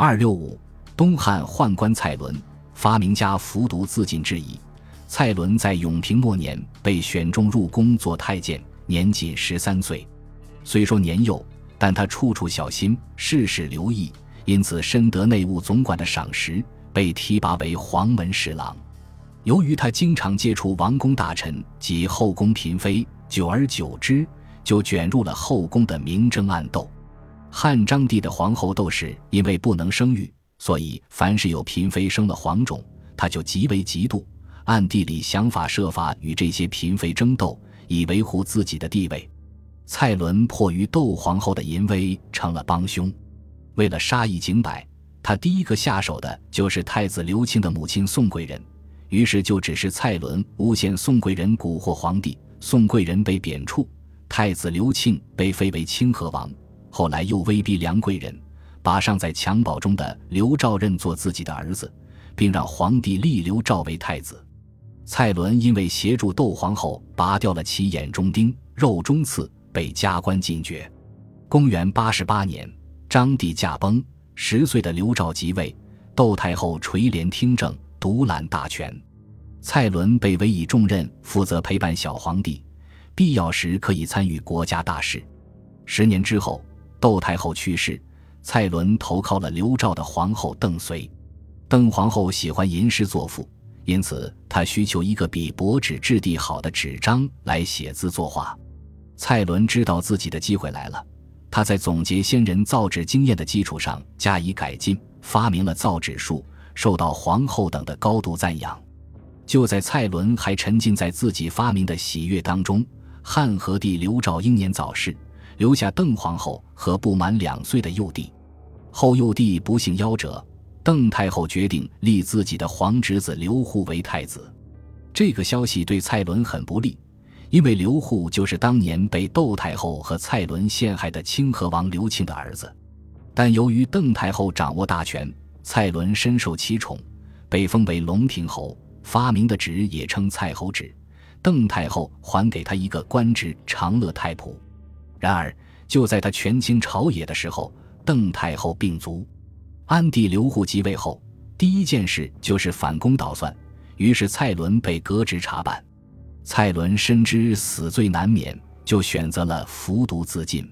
二六五，东汉宦官蔡伦，发明家服毒自尽之疑。蔡伦在永平末年被选中入宫做太监，年仅十三岁。虽说年幼，但他处处小心，事事留意，因此深得内务总管的赏识，被提拔为黄门侍郎。由于他经常接触王公大臣及后宫嫔妃，久而久之，就卷入了后宫的明争暗斗。汉章帝的皇后窦氏因为不能生育，所以凡是有嫔妃生了皇种，他就极为嫉妒。暗地里想法设法与这些嫔妃争斗，以维护自己的地位。蔡伦迫于窦皇后的淫威，成了帮凶。为了杀一儆百，他第一个下手的就是太子刘庆的母亲宋贵人。于是就指示蔡伦诬陷宋贵人蛊惑皇帝，宋贵人被贬黜，太子刘庆被废为清河王。后来又威逼梁贵人，把尚在襁褓中的刘肇认作自己的儿子，并让皇帝立刘肇为太子。蔡伦因为协助窦皇后拔掉了其眼中钉、肉中刺，被加官进爵。公元八十八年，张帝驾崩，十岁的刘肇即位，窦太后垂帘听政，独揽大权。蔡伦被委以重任，负责陪伴小皇帝，必要时可以参与国家大事。十年之后，窦太后去世，蔡伦投靠了刘肇的皇后邓绥。邓皇后喜欢吟诗作赋。因此，她需求一个比薄纸质地好的纸张来写字作画。蔡伦知道自己的机会来了，他在总结先人造纸经验的基础上加以改进，发明了造纸术，受到皇后等的高度赞扬。就在蔡伦还沉浸在自己发明的喜悦当中，汉和帝刘肇英年早逝，留下邓皇后和不满两岁的幼帝。后幼帝不幸夭折。邓太后决定立自己的皇侄子刘祜为太子，这个消息对蔡伦很不利，因为刘祜就是当年被窦太后和蔡伦陷害的清河王刘庆的儿子。但由于邓太后掌握大权，蔡伦深受其宠，被封为龙庭侯，发明的纸也称蔡侯纸。邓太后还给他一个官职长乐太仆。然而，就在他权倾朝野的时候，邓太后病卒。安帝刘祜即位后，第一件事就是反攻倒算，于是蔡伦被革职查办。蔡伦深知死罪难免，就选择了服毒自尽。